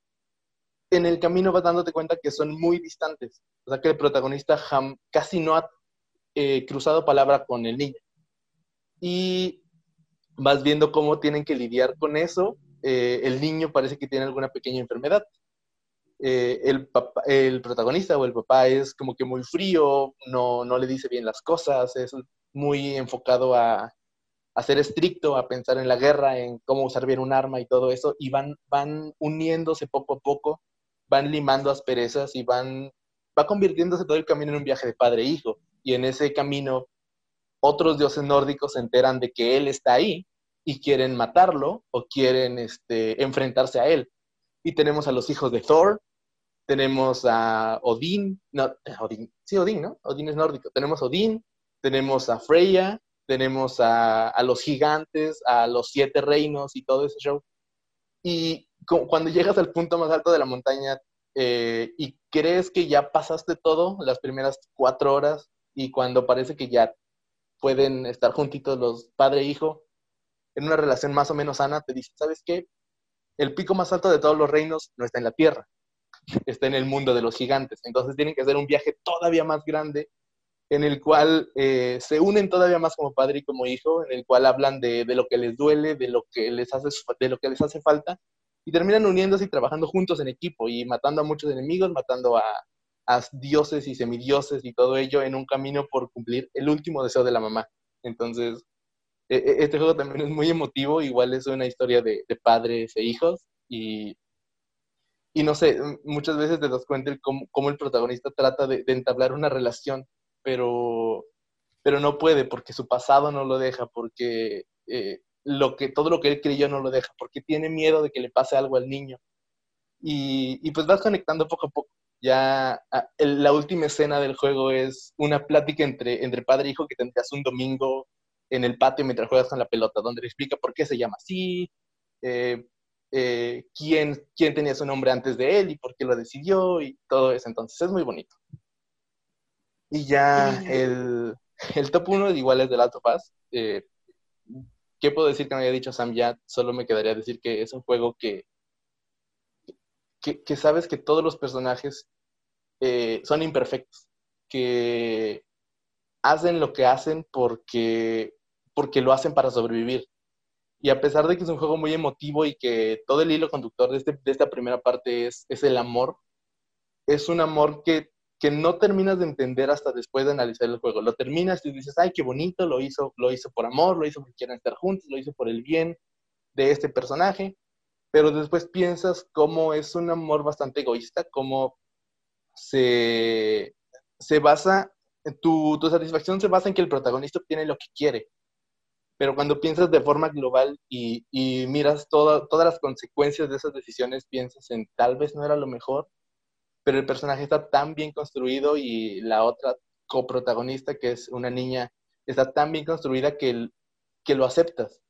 en el camino vas dándote cuenta que son muy distantes, o sea que el protagonista casi no ha eh, cruzado palabra con el niño. Y vas viendo cómo tienen que lidiar con eso. Eh, el niño parece que tiene alguna pequeña enfermedad. Eh, el, el protagonista o el papá es como que muy frío, no, no le dice bien las cosas, es muy enfocado a, a, ser estricto, a pensar en la guerra, en cómo usar bien un arma y todo eso, y van, van uniéndose poco a poco, van limando asperezas y van, va convirtiéndose todo el camino en un viaje de padre e hijo. Y en ese camino, otros dioses nórdicos se enteran de que él está ahí y quieren matarlo o quieren este, enfrentarse a él. Y tenemos a los hijos de Thor, tenemos a Odín, no, Odín, sí, Odín, ¿no? Odín es nórdico. Tenemos a Odín, tenemos a Freya, tenemos a, los gigantes, a los siete reinos y todo ese show. Y cuando llegas al punto más alto de la montaña eh, y crees que ya pasaste todo, las primeras cuatro horas, y cuando parece que ya pueden estar juntitos los padre e hijo en una relación más o menos sana, te dicen, ¿sabes qué? El pico más alto de todos los reinos no está en la tierra, está en el mundo de los gigantes. Entonces tienen que hacer un viaje todavía más grande en el cual eh, se unen todavía más como padre y como hijo, en el cual hablan de, de, lo que les duele, de lo que les hace, de lo que les hace falta, y terminan uniéndose y trabajando juntos en equipo y matando a muchos enemigos, matando a, dioses y semidioses y todo ello en un camino por cumplir el último deseo de la mamá. Entonces, e, e, este juego también es muy emotivo, igual es una historia de, padres e hijos y, y, no sé, muchas veces te das cuenta cómo, el protagonista trata de, de, entablar una relación, pero, pero no puede porque su pasado no lo deja, porque eh, lo que, todo lo que él creyó no lo deja, porque tiene miedo de que le pase algo al niño. Y, y pues vas conectando poco a poco. Ya la última escena del juego es una plática entre, entre padre e hijo que tendrías un domingo en el patio mientras juegas con la pelota, donde le explica por qué se llama así, eh, eh, quién, quién tenía su nombre antes de él y por qué lo decidió y todo eso. Entonces es muy bonito. Y ya el, el top 1 igual es de Last of Us. Eh, ¿Qué puedo decir que no haya dicho Sam ya? Solo me quedaría decir que es un juego que, que, sabes que todos los personajes eh, son imperfectos, que hacen lo que hacen porque, porque lo hacen para sobrevivir. Y a pesar de que es un juego muy emotivo y que todo el hilo conductor de, este, de esta primera parte es, es el amor, es un amor que que no terminas de entender hasta después de analizar el juego. Lo terminas y dices, ay, qué bonito, lo hizo, lo hizo por amor, lo hizo porque quieren estar juntos, lo hizo por el bien de este personaje, pero después piensas cómo es un amor bastante egoísta, cómo se, se basa, tu, tu satisfacción se basa en que el protagonista obtiene lo que quiere, pero cuando piensas de forma global y, miras todas las consecuencias de esas decisiones, piensas en tal vez no era lo mejor, pero el personaje está tan bien construido y la otra coprotagonista, que es una niña, está tan bien construida que, que lo aceptas.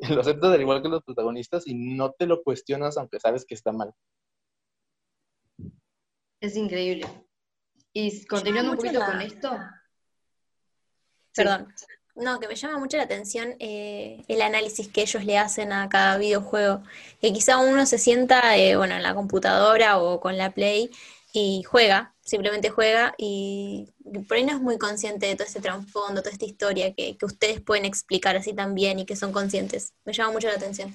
Lo aceptas al igual que los protagonistas y no te lo cuestionas aunque sabes que está mal. Es increíble. Y continuando un poquito con esto. Perdón. No, que me llama mucho la atención eh, el análisis que ellos le hacen a cada videojuego. Que quizá uno se sienta, eh, bueno, en la computadora o con la Play y juega, simplemente juega y por ahí no es muy consciente de todo este trasfondo, toda esta historia que, que ustedes pueden explicar así también y que son conscientes. Me llama mucho la atención.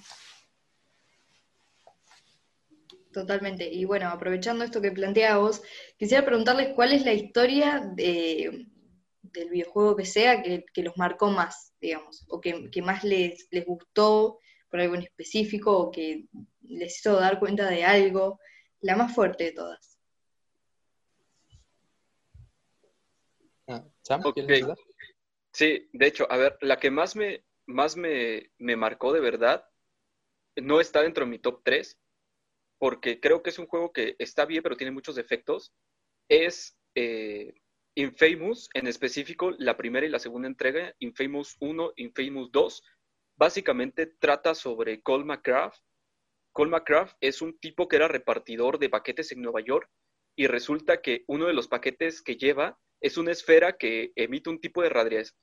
Totalmente. Y bueno, aprovechando esto que planteabas, quisiera preguntarles cuál es la historia de del videojuego que sea que, los marcó más, digamos, o que, más les, les gustó por algo en específico, o que les hizo dar cuenta de algo, la más fuerte de todas. Ah, sí, de hecho, a ver, la que más me, más me, me marcó de verdad no está dentro de mi top 3, porque creo que es un juego que está bien, pero tiene muchos defectos. Es eh, Infamous, en específico, la primera y la segunda entrega, Infamous 1, Infamous 2, básicamente trata sobre Cole McCraft. Cole McCraft es un tipo que era repartidor de paquetes en Nueva York y resulta que uno de los paquetes que lleva es una esfera que emite un tipo de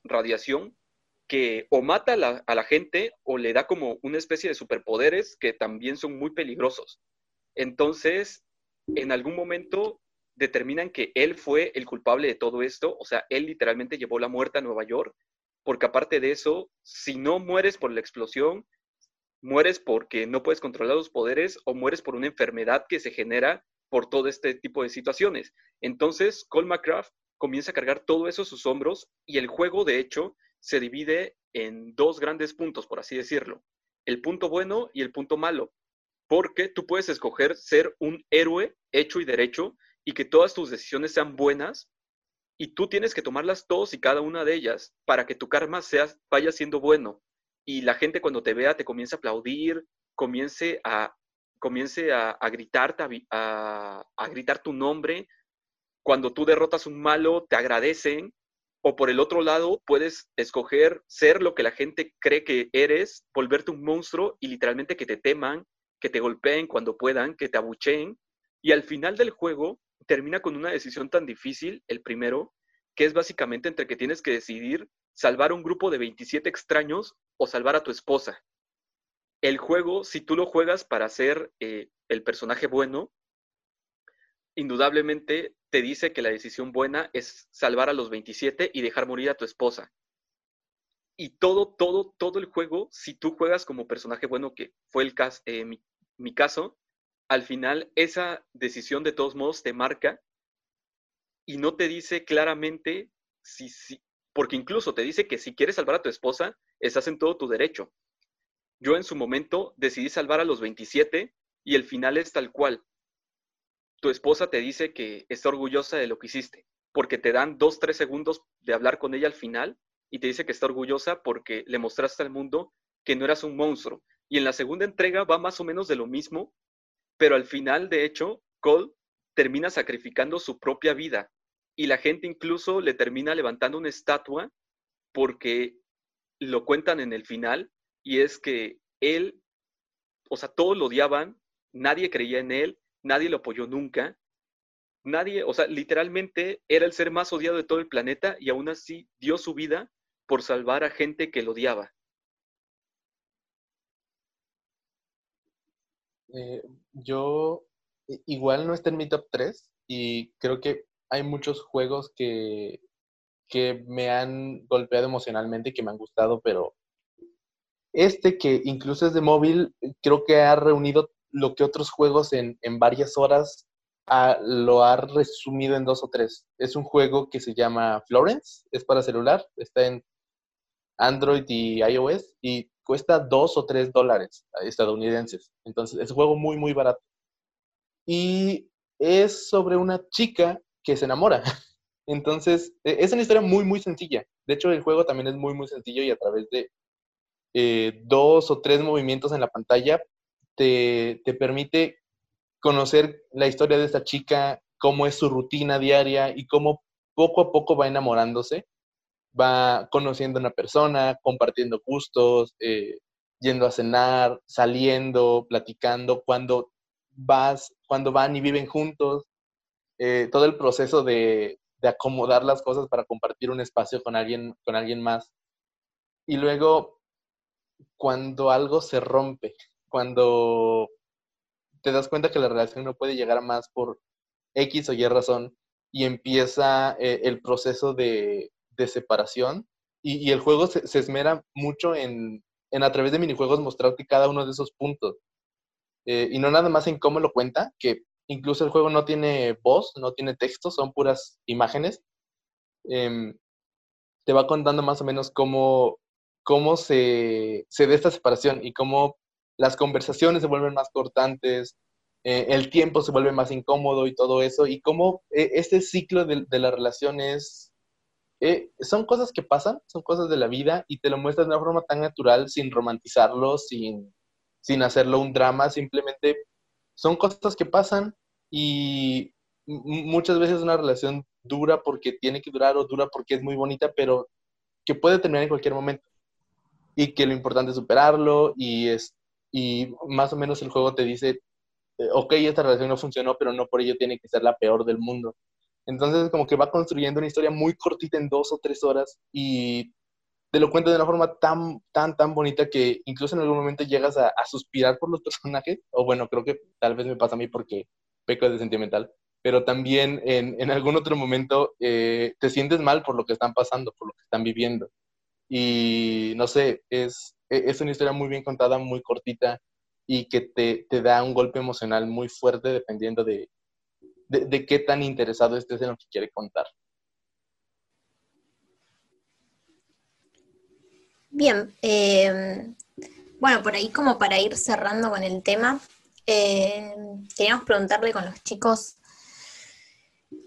radiación que o mata a la, a la, gente o le da como una especie de superpoderes que también son muy peligrosos. Entonces, en algún momento determinan que él fue el culpable de todo esto, o sea, él literalmente llevó la muerte a Nueva York, porque aparte de eso, si no mueres por la explosión, mueres porque no puedes controlar los poderes o mueres por una enfermedad que se genera por todo este tipo de situaciones. Entonces, Cole McCraft comienza a cargar todo eso a sus hombros y el juego, de hecho, se divide en dos grandes puntos, por así decirlo. El punto bueno y el punto malo. Porque tú puedes escoger ser un héroe hecho y derecho y que todas tus decisiones sean buenas y tú tienes que tomarlas todos y cada una de ellas para que tu karma sea, vaya siendo bueno y la gente cuando te vea te comience a aplaudir, comience a, comience a, a gritarte, a, a gritar tu nombre. Cuando tú derrotas un malo, te agradecen. O por el otro lado, puedes escoger ser lo que la gente cree que eres, volverte un monstruo y literalmente que te teman, que te golpeen cuando puedan, que te abucheen. Y al final del juego, termina con una decisión tan difícil, el primero, que es básicamente entre que tienes que decidir salvar un grupo de 27 extraños o salvar a tu esposa. El juego, si tú lo juegas para ser eh, el personaje bueno, indudablemente te dice que la decisión buena es salvar a los 27 y dejar morir a tu esposa. Y todo, todo, todo el juego, si tú juegas como personaje bueno, que fue el eh, mi, mi caso, al final esa decisión de todos modos te marca y no te dice claramente si, si, porque incluso te dice que si quieres salvar a tu esposa, estás en todo tu derecho. Yo en su momento decidí salvar a los 27 y el final es tal cual. Tu esposa te dice que está orgullosa de lo que hiciste, porque te dan dos, tres segundos de hablar con ella al final y te dice que está orgullosa porque le mostraste al mundo que no eras un monstruo. Y en la segunda entrega va más o menos de lo mismo, pero al final, de hecho, Cole termina sacrificando su propia vida y la gente incluso le termina levantando una estatua porque lo cuentan en el final y es que él, o sea, todos lo odiaban, nadie creía en él, nadie lo apoyó nunca, nadie, o sea, literalmente era el ser más odiado de todo el planeta y aún así dio su vida por salvar a gente que lo odiaba. Eh, yo igual no está en mi top 3 y creo que hay muchos juegos que, que me han golpeado emocionalmente y que me han gustado, pero este que incluso es de móvil, creo que ha reunido lo que otros juegos en, en varias horas lo ha resumido en dos o tres. Es un juego que se llama Florence, es para celular, está en Android y iOS y cuesta dos o tres dólares estadounidenses. Entonces es un juego muy, muy barato. Y es sobre una chica que se enamora. Entonces, e, es una historia muy, muy sencilla. De hecho, el juego también es muy, muy sencillo y a través de eh, dos o tres movimientos en la pantalla te, te permite conocer la historia de esta chica, cómo es su rutina diaria y cómo poco a poco va enamorándose, va conociendo a una persona, compartiendo gustos, eh, yendo a cenar, saliendo, platicando, cuando vas, cuando van y viven juntos, eh, todo el proceso de, acomodar las cosas para compartir un espacio con alguien, con alguien más. Y luego, cuando algo se rompe, cuando te das cuenta que la relación no puede llegar más por X o Y razón y empieza eh, el proceso de, separación y, el juego se, esmera mucho en, a través de minijuegos mostrarte cada uno de esos puntos. Eh, y no nada más en cómo lo cuenta, que Incluso el juego no tiene voz, no tiene texto, son puras imágenes. Em, te va contando más o menos cómo, cómo se, se da esta separación y cómo las conversaciones se vuelven más cortantes, eh, el tiempo se vuelve más incómodo y todo eso, y cómo eh, este ciclo de, de la relación es... Eh, son cosas que pasan, son cosas de la vida y te lo muestras de una forma tan natural, sin romantizarlo, sin, sin hacerlo un drama, simplemente son cosas que pasan y muchas veces una relación dura porque tiene que durar o dura porque es muy bonita, pero que puede terminar en cualquier momento. Y que lo importante es superarlo y, es, y más o menos el juego te dice, eh, ok, esta relación no funcionó, pero no por ello tiene que ser la peor del mundo. Entonces como que va construyendo una historia muy cortita en dos o tres horas y te lo cuento de una forma tan, tan, tan bonita que incluso en algún momento llegas a, suspirar por los personajes, o bueno, creo que tal vez me pasa a mí porque peco de sentimental, pero también en, en algún otro momento eh, te sientes mal por lo que están pasando, por lo que están viviendo. Y no sé, es, e, es una historia muy bien contada, muy cortita y que te, te da un golpe emocional muy fuerte dependiendo de, de, qué tan interesado estés en lo que quiere contar. Bien, eh, bueno, por ahí como para ir cerrando con el tema, eh, queríamos preguntarle con los chicos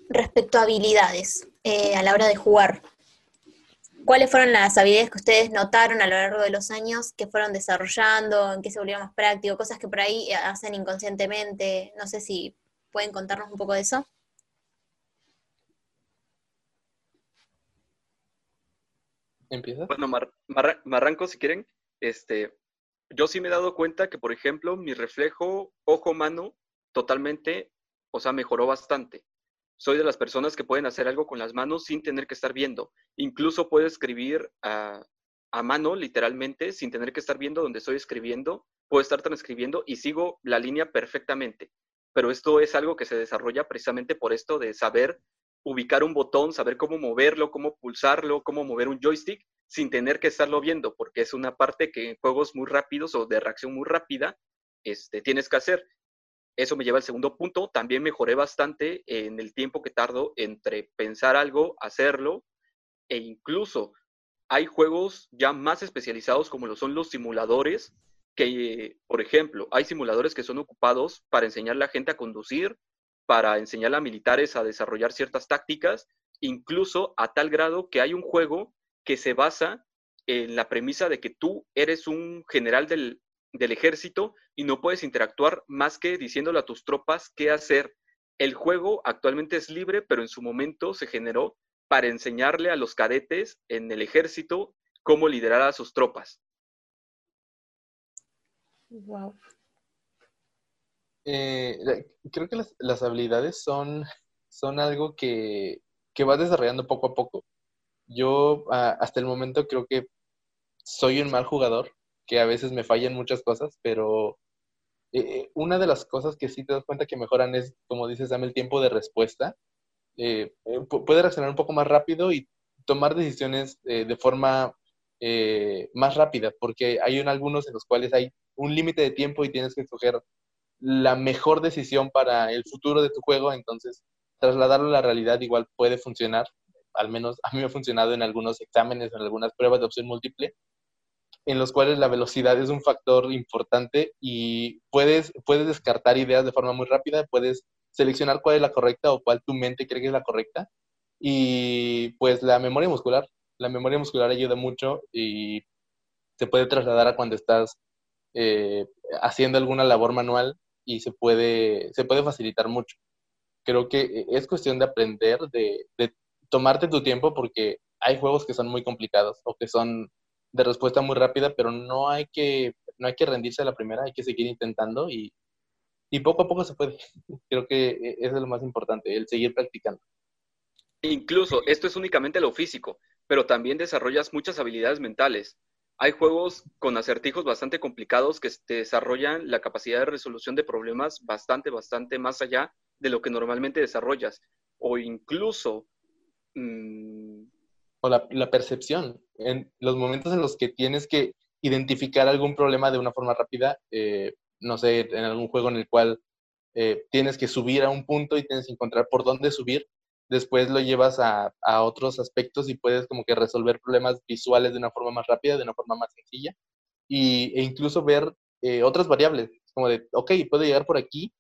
respecto a habilidades eh, a la hora de jugar. ¿Cuáles fueron las habilidades que ustedes notaron a lo largo de los años que fueron desarrollando, en qué se volvieron más práctico, cosas que por ahí hacen inconscientemente? No sé si pueden contarnos un poco de eso. Bueno, me arranco si quieren. Este, yo sí me he dado cuenta que, por ejemplo, mi reflejo ojo-mano totalmente, o sea, mejoró bastante. soy de las personas que pueden hacer algo con las manos sin tener que estar viendo. Incluso puedo escribir a, a mano, literalmente, sin tener que estar viendo donde estoy escribiendo. Puedo estar transcribiendo y sigo la línea perfectamente. Pero esto es algo que se desarrolla precisamente por esto de saber ubicar un botón, saber cómo moverlo, cómo pulsarlo, cómo mover un joystick sin tener que estarlo viendo, porque es una parte que en juegos muy rápidos o de reacción muy rápida este, tienes que hacer. Eso me lleva al segundo punto. También mejoré bastante en el tiempo que tardo entre pensar algo, hacerlo, e incluso hay juegos ya más especializados como lo son los simuladores, que, por ejemplo, hay simuladores que son ocupados para enseñar a la gente a conducir, para enseñar a militares a desarrollar ciertas tácticas, incluso a tal grado que hay un juego que se basa en la premisa de que tú eres un general del, del ejército y no puedes interactuar más que diciéndole a tus tropas qué hacer. El juego actualmente es libre, pero en su momento se generó para enseñarle a los cadetes en el ejército cómo liderar a sus tropas. Wow. Eh, creo que las, habilidades son, son algo que, que vas desarrollando poco a poco. Yo ah, hasta el momento creo que soy un mal jugador que a veces me fallan muchas cosas, pero eh, eh, una de las cosas que sí te das cuenta que mejoran es, como dices, dame el tiempo de respuesta. Eh, puede reaccionar un poco más rápido y tomar decisiones de forma más rápida, porque hay algunos en los cuales hay un límite de tiempo y tienes que escoger la mejor decisión para el futuro de tu juego, entonces trasladarlo a la realidad igual puede funcionar, al menos a mí me ha funcionado en algunos exámenes, en algunas pruebas de opción múltiple, en los cuales la velocidad es un factor importante y puedes, puedes descartar ideas de forma muy rápida, puedes seleccionar cuál es la correcta o cuál tu mente cree que es la correcta. Y pues la memoria muscular, la memoria muscular ayuda mucho y se puede trasladar a cuando estás eh, haciendo alguna labor manual y se puede, se puede facilitar mucho. Creo que es cuestión de aprender, de, tomarte tu tiempo porque hay juegos que son muy complicados o que son de respuesta muy rápida, pero no hay que, no hay que rendirse a la primera, hay que seguir intentando y, y poco a poco se puede. Creo que e, eso es lo más importante, el seguir practicando. Incluso, esto es únicamente lo físico, pero también desarrollas muchas habilidades mentales. Hay juegos con acertijos bastante complicados que te desarrollan la capacidad de resolución de problemas bastante, bastante más allá de lo que normalmente desarrollas. O incluso mmm, o la, percepción. En los momentos en los que tienes que identificar algún problema de una forma rápida, eh, no sé, en algún juego en el cual eh, tienes que subir a un punto y tienes que encontrar por dónde subir, después lo llevas a, otros aspectos y puedes como que resolver problemas visuales de una forma más rápida, de una forma más sencilla, y, e incluso ver eh, otras variables, como de, ok, puedo llegar por aquí,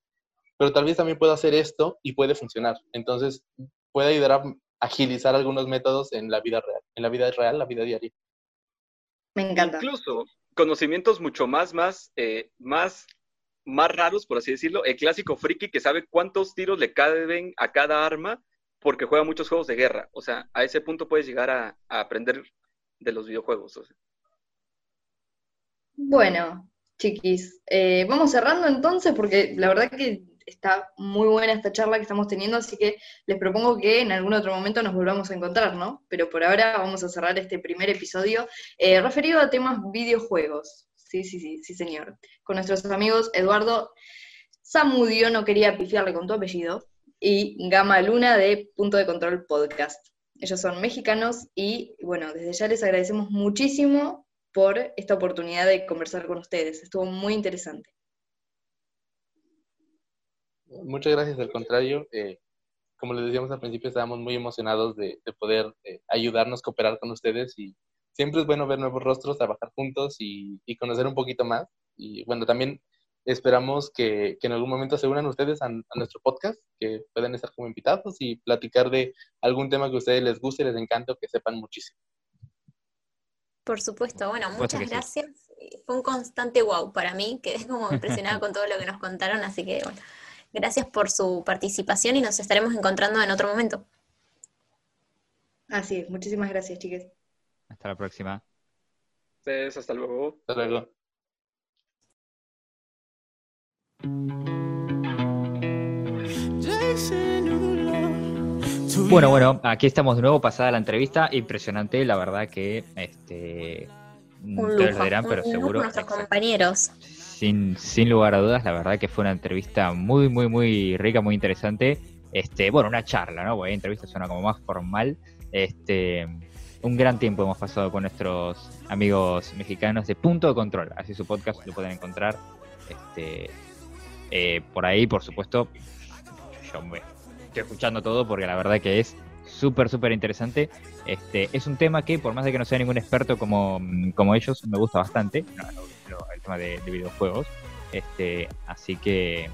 pero tal vez también puedo hacer esto y puede funcionar. Entonces, puede ayudar a agilizar algunos métodos en la vida real, en la vida real, la vida diaria. Me encanta. Incluso conocimientos mucho más, más, eh, más, más raros, por así decirlo. El clásico friki que sabe cuántos tiros le caben a cada arma porque juega muchos juegos de guerra. O sea, a ese punto puedes llegar a, aprender de los videojuegos. Bueno, chiquis, eh, vamos cerrando entonces porque la verdad que está muy buena esta charla que estamos teniendo, así que les propongo que en algún otro momento nos volvamos a encontrar, ¿no? Pero por ahora vamos a cerrar este primer episodio eh, referido a temas videojuegos. Sí, sí, sí, sí, señor. Con nuestros amigos Eduardo Samudio, no quería pifiarle con tu apellido, y Gama Luna de Punto de Control Podcast. Ellos son mexicanos y, bueno, desde ya les agradecemos muchísimo por esta oportunidad de conversar con ustedes. Estuvo muy interesante. Muchas gracias, al contrario. Eh, como les decíamos al principio, estábamos muy emocionados de, poder eh, ayudarnos, cooperar con ustedes y siempre es bueno ver nuevos rostros, trabajar juntos y, conocer un poquito más. Y bueno, también esperamos que, en algún momento se unan ustedes a, nuestro podcast, que puedan estar como invitados y platicar de algún tema que a ustedes les guste, les encante o que sepan muchísimo. Por supuesto, bueno, muchas gracias. Fue un constante wow para mí, quedé como impresionada con todo lo que nos contaron, así que bueno, Gracias por su participación y nos estaremos encontrando en otro momento. Así es, muchísimas gracias, chicas. Hasta la próxima. hasta luego. Hasta luego. Bueno, bueno, aquí estamos de nuevo, pasada la entrevista, impresionante, la verdad que este un lujo, dirán, pero seguro. Nuestros compañeros. Sin, sin lugar a dudas, la verdad que fue una entrevista muy, muy, muy rica, muy interesante. Este, bueno, una charla, ¿no? Porque entrevista suena como más formal. Este, un gran tiempo hemos pasado con nuestros amigos mexicanos de Punto de Control. Así su podcast lo pueden encontrar este, eh, por ahí, por supuesto. Yo estoy escuchando todo porque la verdad que es súper, súper interesante. Este, es un tema que, por más de que no sea ningún experto como, como ellos, me gusta bastante. el tema de, videojuegos. Este, así que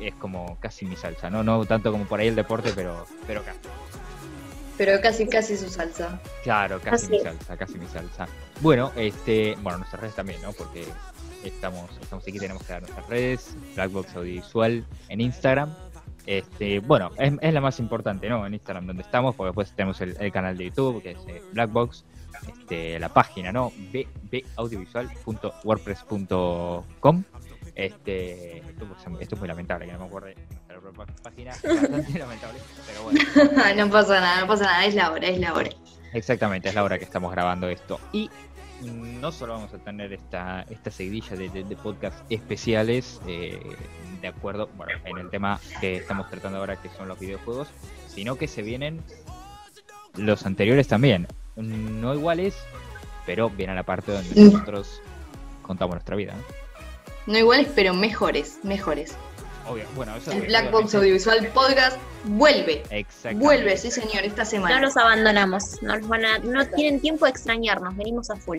es como casi mi salsa, ¿no? No tanto como por ahí el deporte, pero, pero casi. Pero casi, casi su salsa. Claro, casi mi salsa, casi mi salsa. Bueno, este, bueno, nuestras redes también, ¿no? Porque estamos, estamos aquí, tenemos que dar nuestras redes, Blackbox Audiovisual en Instagram, este, bueno, es, la más importante, ¿no? En Instagram donde estamos, porque después tenemos el, canal de YouTube, que es eh, Blackbox, este, la página, ¿no? baudiovisual.wordpress.com. Este, esto, esto, es muy lamentable, que no me acuerdo página, bastante lamentable, pero bueno. no pasa nada, no pasa nada, es la hora, es la hora. Exactamente, es la hora que estamos grabando esto. Y no solo vamos a tener esta, esta seguidilla de, de, podcast especiales, eh, de acuerdo, bueno, en el tema que estamos tratando ahora, que son los videojuegos, sino que se vienen los anteriores también. No iguales, pero vienen a la parte donde mm. nosotros contamos nuestra vida. ¿no? iguales, pero mejores, mejores. Obvio. Bueno, el Black Box Audiovisual Podcast vuelve. Vuelve, sí señor, esta semana. No los abandonamos, no, van a, no tienen tiempo de extrañarnos, venimos a full.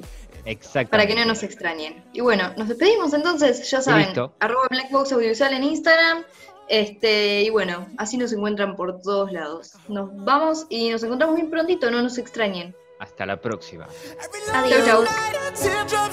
Para que no nos extrañen. Y bueno, nos despedimos entonces, ya saben, arroba Blackbox Audiovisual en Instagram. Este, y bueno, así nos encuentran por todos lados. Nos vamos y nos encontramos bien prontito, no nos extrañen. Hasta la próxima. Adiós. Chau, chau.